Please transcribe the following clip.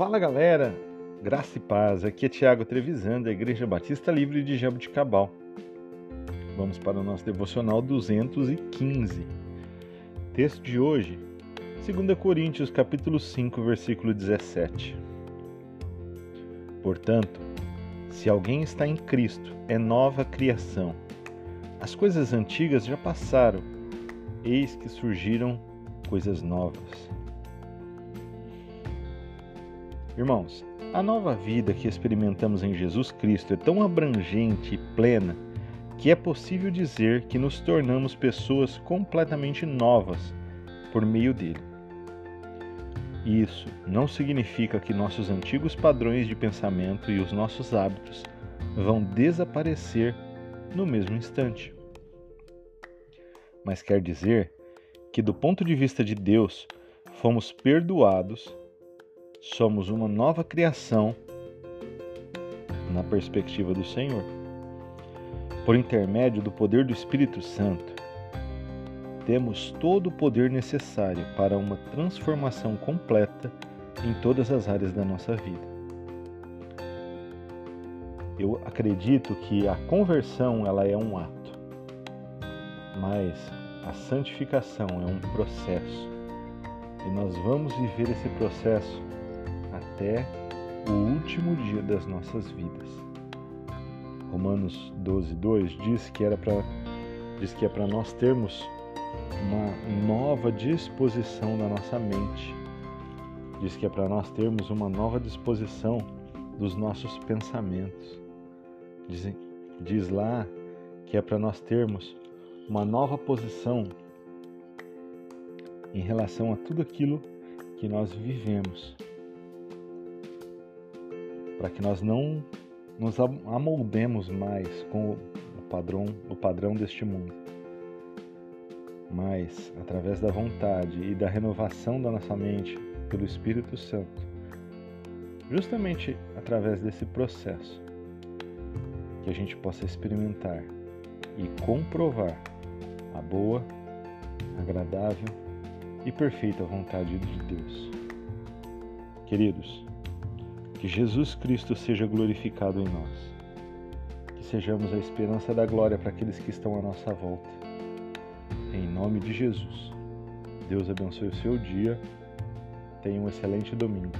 Fala galera, graça e paz. Aqui é Tiago Trevisan, da Igreja Batista Livre de Jabuticabal. Vamos para o nosso devocional 215. Texto de hoje, 2 Coríntios, capítulo 5, versículo 17. Portanto, se alguém está em Cristo, é nova criação. As coisas antigas já passaram, eis que surgiram coisas novas. Irmãos, a nova vida que experimentamos em Jesus Cristo é tão abrangente e plena que é possível dizer que nos tornamos pessoas completamente novas por meio dele. Isso não significa que nossos antigos padrões de pensamento e os nossos hábitos vão desaparecer no mesmo instante. Mas quer dizer que, do ponto de vista de Deus, fomos perdoados somos uma nova criação na perspectiva do Senhor. Por intermédio do poder do Espírito Santo, temos todo o poder necessário para uma transformação completa em todas as áreas da nossa vida. Eu acredito que a conversão ela é um ato, mas a santificação é um processo. E nós vamos viver esse processo até o último dia das nossas vidas. Romanos 12, 2 diz que era para diz que é para nós termos uma nova disposição na nossa mente. Diz que é para nós termos uma nova disposição dos nossos pensamentos. Diz, diz lá que é para nós termos uma nova posição em relação a tudo aquilo que nós vivemos para que nós não nos amoldemos mais com o padrão, o padrão deste mundo, mas através da vontade e da renovação da nossa mente pelo Espírito Santo, justamente através desse processo, que a gente possa experimentar e comprovar a boa, agradável e perfeita vontade de Deus. Queridos, que Jesus Cristo seja glorificado em nós. Que sejamos a esperança da glória para aqueles que estão à nossa volta. Em nome de Jesus. Deus abençoe o seu dia. Tenha um excelente domingo.